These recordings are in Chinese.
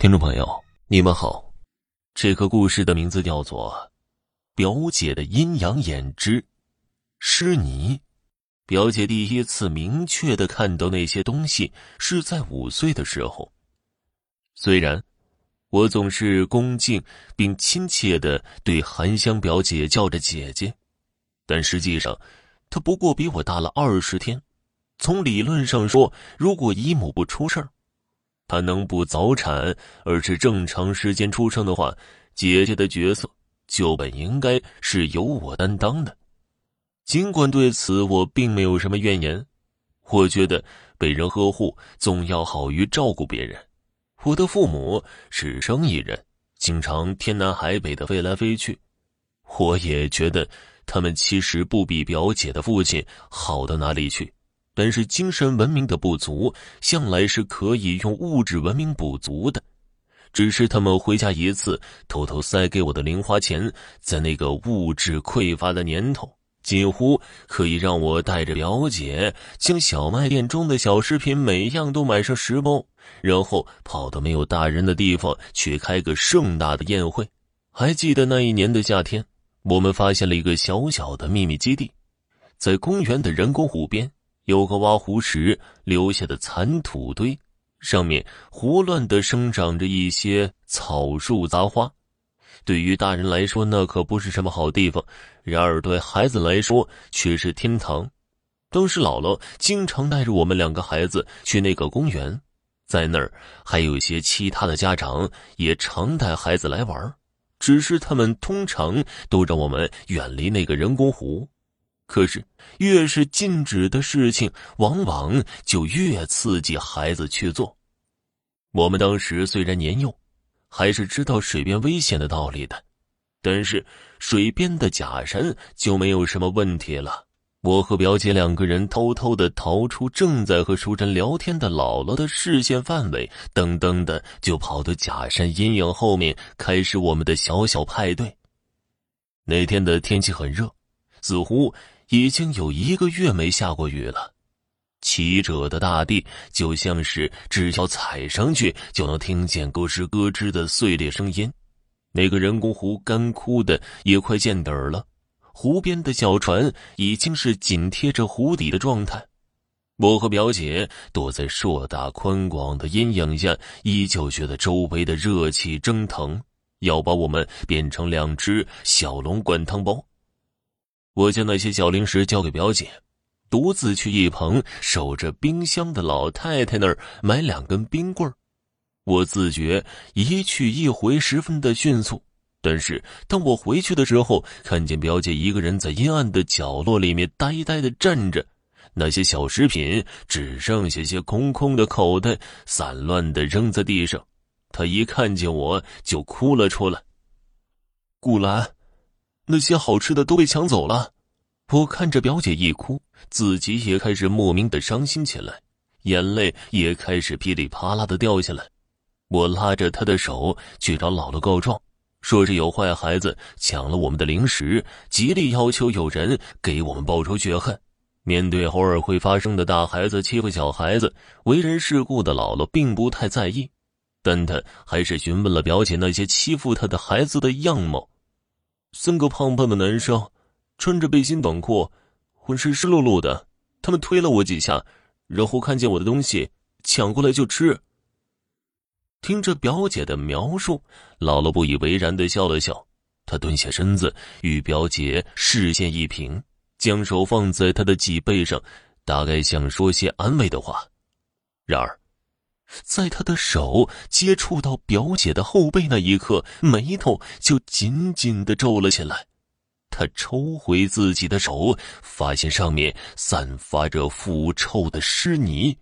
听众朋友，你们好，这个故事的名字叫做《表姐的阴阳眼之湿泥》。表姐第一次明确的看到那些东西是在五岁的时候。虽然我总是恭敬并亲切的对韩香表姐叫着姐姐，但实际上，她不过比我大了二十天。从理论上说，如果姨母不出事儿。她能不早产，而是正常时间出生的话，姐姐的角色就本应该是由我担当的。尽管对此我并没有什么怨言，我觉得被人呵护总要好于照顾别人。我的父母是生意人，经常天南海北的飞来飞去，我也觉得他们其实不比表姐的父亲好到哪里去。但是精神文明的不足，向来是可以用物质文明补足的。只是他们回家一次，偷偷塞给我的零花钱，在那个物质匮乏的年头，几乎可以让我带着表姐，将小卖店中的小食品每样都买上十包，然后跑到没有大人的地方去开个盛大的宴会。还记得那一年的夏天，我们发现了一个小小的秘密基地，在公园的人工湖边。有个挖湖时留下的残土堆，上面胡乱的生长着一些草树杂花。对于大人来说，那可不是什么好地方；然而对孩子来说，却是天堂。当时姥姥经常带着我们两个孩子去那个公园，在那儿还有一些其他的家长也常带孩子来玩，只是他们通常都让我们远离那个人工湖。可是，越是禁止的事情，往往就越刺激孩子去做。我们当时虽然年幼，还是知道水边危险的道理的，但是水边的假山就没有什么问题了。我和表姐两个人偷偷的逃出正在和淑珍聊天的姥姥的视线范围，噔噔的就跑到假山阴影后面，开始我们的小小派对。那天的天气很热，似乎。已经有一个月没下过雨了，奇者的大地就像是只要踩上去就能听见咯吱咯吱的碎裂声音。那个人工湖干枯的也快见底儿了，湖边的小船已经是紧贴着湖底的状态。我和表姐躲在硕大宽广的阴影下，依旧觉得周围的热气蒸腾，要把我们变成两只小龙灌汤包。我将那些小零食交给表姐，独自去一旁守着冰箱的老太太那儿买两根冰棍儿。我自觉一去一回十分的迅速，但是当我回去的时候，看见表姐一个人在阴暗的角落里面呆呆的站着，那些小食品只剩下些空空的口袋，散乱的扔在地上。她一看见我就哭了出来。顾兰。那些好吃的都被抢走了，我看着表姐一哭，自己也开始莫名的伤心起来，眼泪也开始噼里啪啦的掉下来。我拉着她的手去找姥姥告状，说是有坏孩子抢了我们的零食，极力要求有人给我们报仇雪恨。面对偶尔会发生的大孩子欺负小孩子，为人世故的姥姥并不太在意，但她还是询问了表姐那些欺负她的孩子的样貌。三个胖胖的男生，穿着背心短裤，浑身湿漉漉的。他们推了我几下，然后看见我的东西，抢过来就吃。听着表姐的描述，姥姥不以为然的笑了笑。她蹲下身子，与表姐视线一平，将手放在她的脊背上，大概想说些安慰的话。然而。在他的手接触到表姐的后背那一刻，眉头就紧紧的皱了起来。他抽回自己的手，发现上面散发着腐臭的湿泥。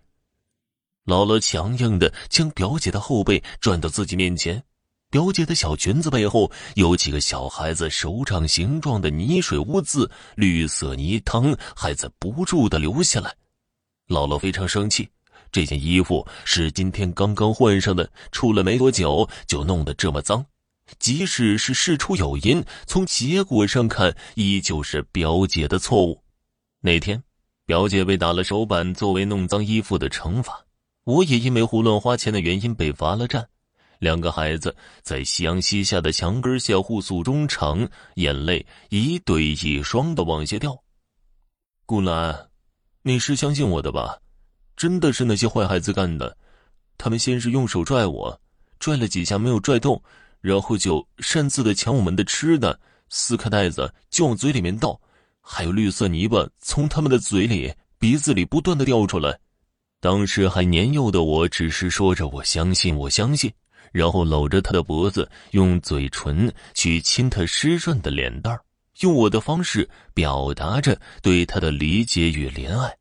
姥姥强硬的将表姐的后背转到自己面前，表姐的小裙子背后有几个小孩子手掌形状的泥水污渍，绿色泥汤还在不住的流下来。姥姥非常生气。这件衣服是今天刚刚换上的，出了没多久就弄得这么脏。即使是事出有因，从结果上看，依旧是表姐的错误。那天，表姐被打了手板作为弄脏衣服的惩罚，我也因为胡乱花钱的原因被罚了站。两个孩子在夕阳西下的墙根下互诉衷肠，眼泪一对一双的往下掉。顾兰，你是相信我的吧？真的是那些坏孩子干的。他们先是用手拽我，拽了几下没有拽动，然后就擅自的抢我们的吃的，撕开袋子就往嘴里面倒，还有绿色泥巴从他们的嘴里、鼻子里不断的掉出来。当时还年幼的我，只是说着“我相信，我相信”。然后搂着他的脖子，用嘴唇去亲他湿润的脸蛋用我的方式表达着对他的理解与怜爱。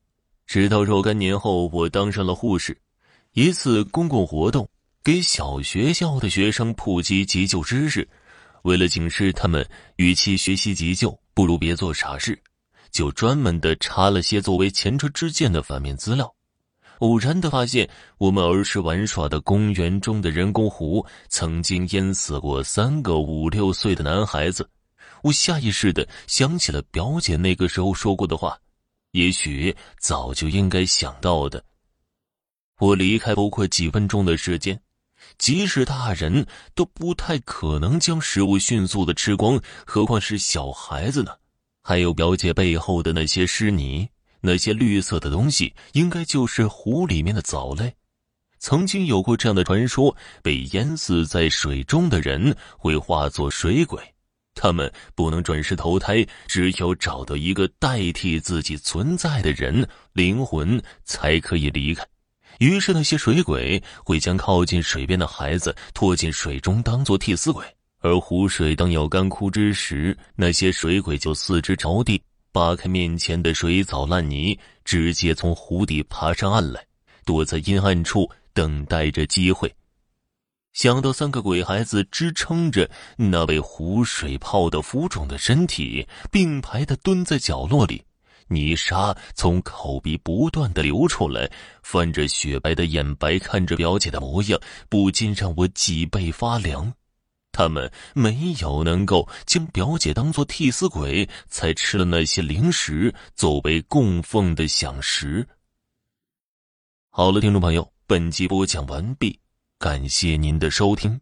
直到若干年后，我当上了护士。一次公共活动，给小学校的学生普及急救知识。为了警示他们，与其学习急救，不如别做傻事，就专门的查了些作为前车之鉴的反面资料。偶然的发现，我们儿时玩耍的公园中的人工湖曾经淹死过三个五六岁的男孩子。我下意识的想起了表姐那个时候说过的话，也许早就应该想到的。我离开不过几分钟的时间，即使大人都不太可能将食物迅速的吃光，何况是小孩子呢？还有表姐背后的那些湿泥。那些绿色的东西，应该就是湖里面的藻类。曾经有过这样的传说：被淹死在水中的人会化作水鬼，他们不能转世投胎，只有找到一个代替自己存在的人，灵魂才可以离开。于是，那些水鬼会将靠近水边的孩子拖进水中，当做替死鬼。而湖水当要干枯之时，那些水鬼就四肢着地。扒开面前的水藻烂泥，直接从湖底爬上岸来，躲在阴暗处等待着机会。想到三个鬼孩子支撑着那被湖水泡得浮肿的身体，并排的蹲在角落里，泥沙从口鼻不断的流出来，泛着雪白的眼白看着表姐的模样，不禁让我脊背发凉。他们没有能够将表姐当做替死鬼，才吃了那些零食作为供奉的享食。好了，听众朋友，本集播讲完毕，感谢您的收听。